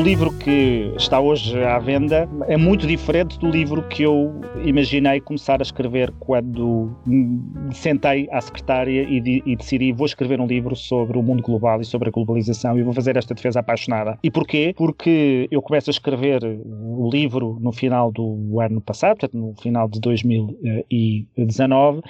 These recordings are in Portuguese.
O livro que está hoje à venda é muito diferente do livro que eu imaginei começar a escrever quando sentei à secretária e, de, e decidi vou escrever um livro sobre o mundo global e sobre a globalização e vou fazer esta defesa apaixonada. E porquê? Porque eu começo a escrever o livro no final do ano passado, portanto no final de 2019,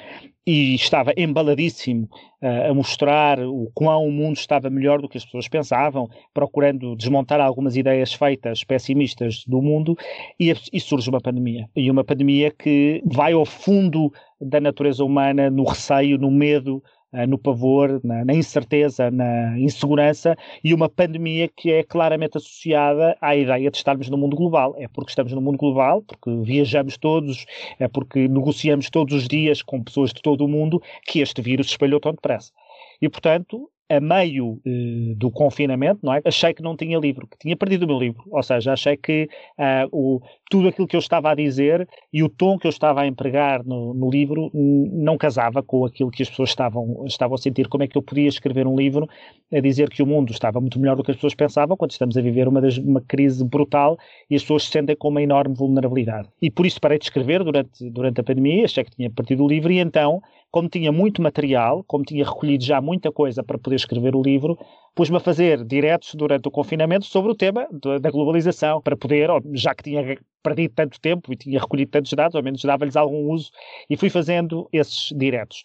e estava embaladíssimo uh, a mostrar o quão o mundo estava melhor do que as pessoas pensavam, procurando desmontar algumas ideias feitas pessimistas do mundo, e, e surge uma pandemia. E uma pandemia que vai ao fundo da natureza humana, no receio, no medo, no pavor, na, na, incerteza, na insegurança e uma pandemia que é claramente associada à ideia de estarmos no mundo global. É porque estamos no mundo global, porque viajamos todos, é porque negociamos todos os dias com pessoas de todo o mundo que este vírus se espalhou tão depressa. E, portanto, a meio eh, do confinamento, não é? Achei que não tinha livro, que tinha perdido o meu livro. Ou seja, achei que uh, o, tudo aquilo que eu estava a dizer e o tom que eu estava a empregar no, no, livro não casava com aquilo que as pessoas estavam, estavam a sentir. Como é que eu podia escrever um livro a dizer que o mundo estava muito melhor do que as pessoas pensavam quando estamos a viver uma, das, uma crise brutal e as pessoas se sentem com uma enorme vulnerabilidade. E por isso parei de escrever durante, durante a pandemia, achei que tinha partido o livro e então como tinha muito material, como tinha recolhido já muita coisa para poder escrever o livro, pus-me a fazer diretos durante o confinamento sobre o tema da globalização, para poder, já que tinha perdido tanto tempo e tinha recolhido tantos dados, ao menos dava-lhes algum uso, e fui fazendo esses diretos.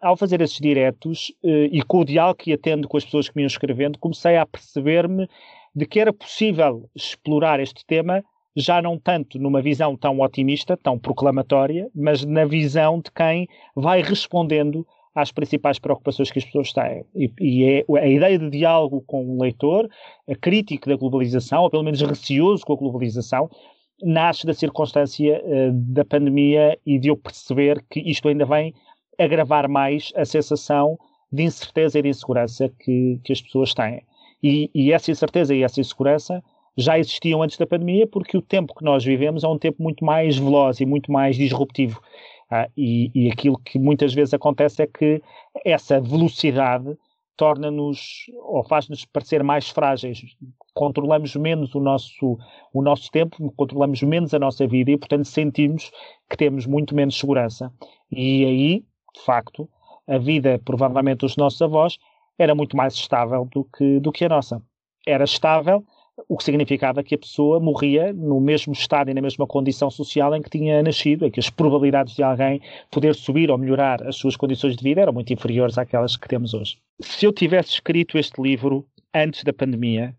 Ao fazer esses diretos eh, e com o diálogo que ia tendo com as pessoas que me iam escrevendo, comecei a perceber-me de que era possível explorar este tema já não tanto numa visão tão otimista, tão proclamatória, mas na visão de quem vai respondendo às principais preocupações que as pessoas têm. E, e é a ideia de diálogo com o leitor, a crítica da globalização, ou pelo menos receoso com a globalização, nasce da circunstância uh, da pandemia e de eu perceber que isto ainda vem agravar mais a sensação de incerteza e de insegurança que, que as pessoas têm. E, e essa incerteza e essa insegurança já existiam antes da pandemia, porque o tempo que nós vivemos é um tempo muito mais veloz e muito mais disruptivo. Ah, e, e aquilo que muitas vezes acontece é que essa velocidade torna-nos ou faz-nos parecer mais frágeis. Controlamos menos o nosso, o nosso tempo, controlamos menos a nossa vida e, portanto, sentimos que temos muito menos segurança. E aí, de facto, a vida, provavelmente, dos nossos avós era muito mais estável do que, do que a nossa. Era estável, o que significava que a pessoa morria no mesmo estado e na mesma condição social em que tinha nascido, em que as probabilidades de alguém poder subir ou melhorar as suas condições de vida eram muito inferiores àquelas que temos hoje. Se eu tivesse escrito este livro antes da pandemia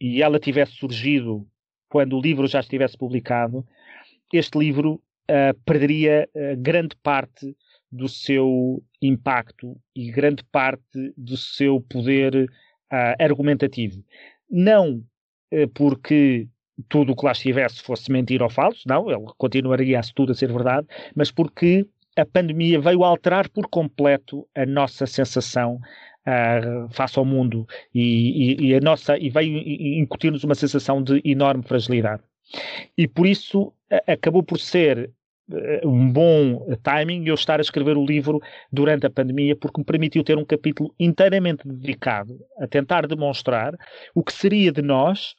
e ela tivesse surgido quando o livro já estivesse publicado, este livro uh, perderia uh, grande parte do seu impacto e grande parte do seu poder uh, argumentativo. Não porque tudo o que lá estivesse fosse mentira ou falso, não, ele continuaria tudo a ser verdade, mas porque a pandemia veio alterar por completo a nossa sensação uh, face ao mundo e, e, e, a nossa e veio incutir-nos uma sensação de enorme fragilidade. E por isso acabou por ser eh, um bom timing eu estar a escrever o livro durante a pandemia, porque me permitiu ter um capítulo inteiramente dedicado a tentar demonstrar o que seria de nós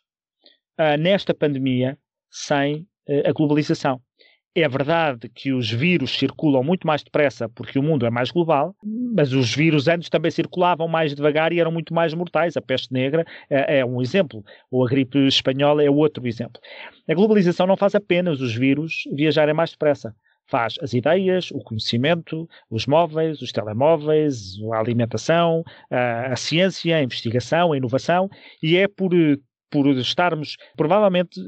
uh, nesta pandemia sem uh, a globalização. É verdade que os vírus circulam muito mais depressa porque o mundo é mais global, mas os vírus antes também circulavam mais devagar e eram muito mais mortais. A peste negra é, é um exemplo, ou a gripe espanhola é outro exemplo. A globalização não faz apenas os vírus viajarem mais depressa faz as ideias, o conhecimento, os móveis, os telemóveis, a alimentação, a, a, ciência, a investigação, a inovação, e é por por estarmos, provavelmente,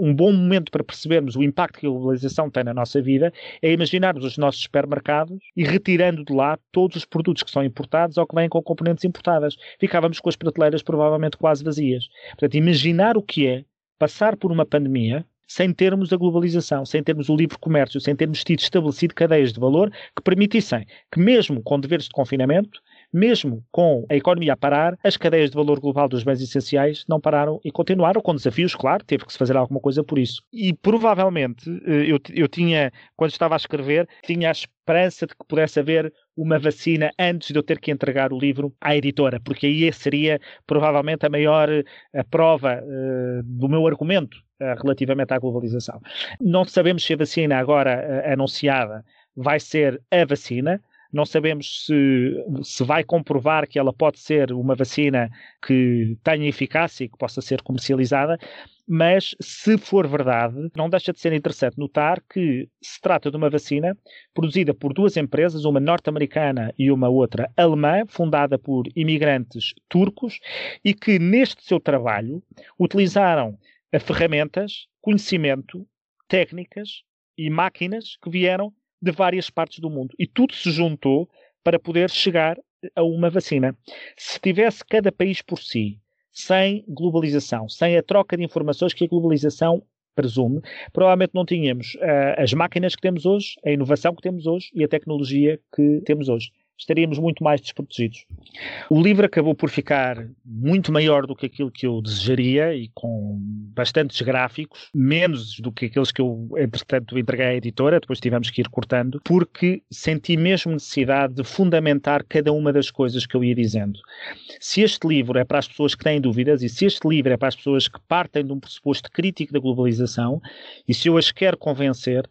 um bom momento para percebermos o impacto que a globalização tem na nossa vida é imaginarmos os nossos supermercados e retirando de lá todos os produtos que são importados ou que vêm com componentes importadas. Ficávamos com as prateleiras provavelmente quase vazias. Portanto, imaginar o que é passar por uma pandemia sem termos a globalização, sem termos o livre comércio, sem termos tido estabelecido cadeias de valor que permitissem que, mesmo com deveres de confinamento, mesmo com a economia a parar, as cadeias de valor global dos bens essenciais não pararam e continuaram com desafios, claro, teve que se fazer alguma coisa por isso. E provavelmente eh, eu, eu tinha, quando estava a escrever, tinha a esperança de que pudesse haver uma vacina antes de eu ter que entregar o livro à editora, porque aí seria provavelmente a maior a prova uh, do meu argumento uh, relativamente à globalização. Não sabemos se a vacina agora uh, anunciada vai ser a vacina, não sabemos se, se vai comprovar que ela pode ser uma vacina que tenha eficácia e que possa ser comercializada, mas se for verdade, não deixa de ser interessante notar que se trata de uma vacina produzida por duas empresas, uma norte-americana e uma outra alemã, fundada por imigrantes turcos, e que neste seu trabalho utilizaram ferramentas, conhecimento, técnicas e máquinas que vieram de várias partes do mundo. E tudo se juntou para poder chegar a uma vacina. Se tivesse cada país por si, sem globalização, sem a troca de informações que a globalização presume, provavelmente não tínhamos uh, as máquinas que temos hoje, a inovação que temos hoje e a tecnologia que temos hoje estaríamos muito mais desprotegidos. O livro acabou por ficar muito maior do que aquilo que eu desejaria e com bastantes gráficos, menos do que aqueles que eu, entretanto, entreguei à editora, depois tivemos que ir cortando, porque senti mesmo necessidade de fundamentar cada uma das coisas que eu ia dizendo. Se este livro é para as pessoas que têm dúvidas e se este livro é para as pessoas que partem de um pressuposto crítico da globalização e se eu as quero convencer,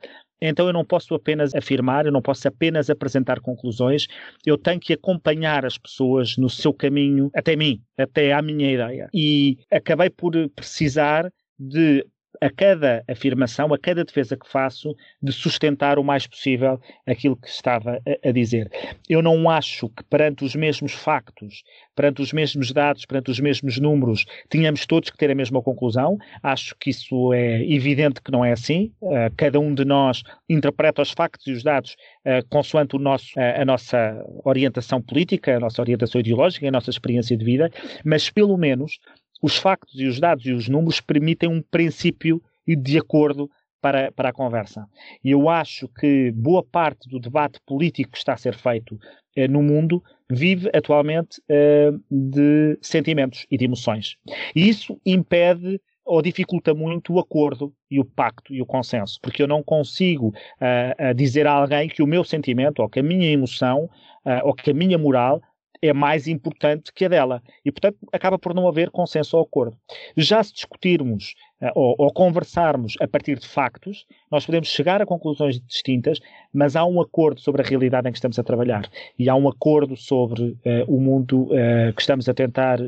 então eu não posso apenas afirmar, eu não posso apenas apresentar conclusões, eu tenho que acompanhar as pessoas no seu caminho até mim, até à minha ideia. E acabei por precisar de a cada afirmação, a cada defesa que faço, de sustentar o mais possível aquilo que estava a, a, dizer. Eu não acho que perante os mesmos factos, perante os mesmos dados, perante os mesmos números, tínhamos todos que ter a mesma conclusão. Acho que isso é evidente que não é assim. Uh, cada um de nós interpreta os factos e os dados uh, consoante o nosso, uh, a nossa orientação política, a nossa orientação ideológica, a nossa experiência de vida, mas pelo menos os factos e os dados e os números permitem um princípio de acordo para, para a conversa. E eu acho que boa parte do debate político que está a ser feito eh, no mundo vive atualmente eh, de sentimentos e de emoções. E isso impede ou dificulta muito o acordo e o pacto e o consenso, porque eu não consigo uh, dizer a alguém que o meu sentimento ou que a minha emoção uh, ou que a minha moral é mais importante que a dela. E, portanto, acaba por não haver consenso ou acordo. Já se discutirmos uh, ou, ou, conversarmos a partir de factos, nós podemos chegar a conclusões distintas, mas há um acordo sobre a realidade em que estamos a trabalhar. E há um acordo sobre uh, o mundo uh, que estamos a tentar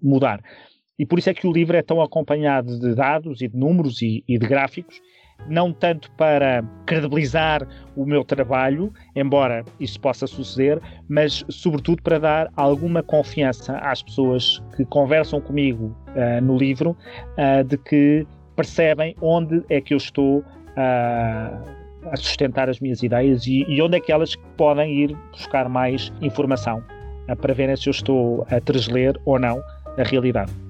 mudar. E por isso é que o livro é tão acompanhado de dados e de números e, e de gráficos, não tanto para credibilizar o meu trabalho, embora isso possa suceder, mas sobretudo para dar alguma confiança às pessoas que conversam comigo uh, no livro, uh, de que percebem onde é que eu estou uh, a sustentar as minhas ideias e, e, onde é que elas podem ir buscar mais informação para verem se eu estou a transler ou não a realidade.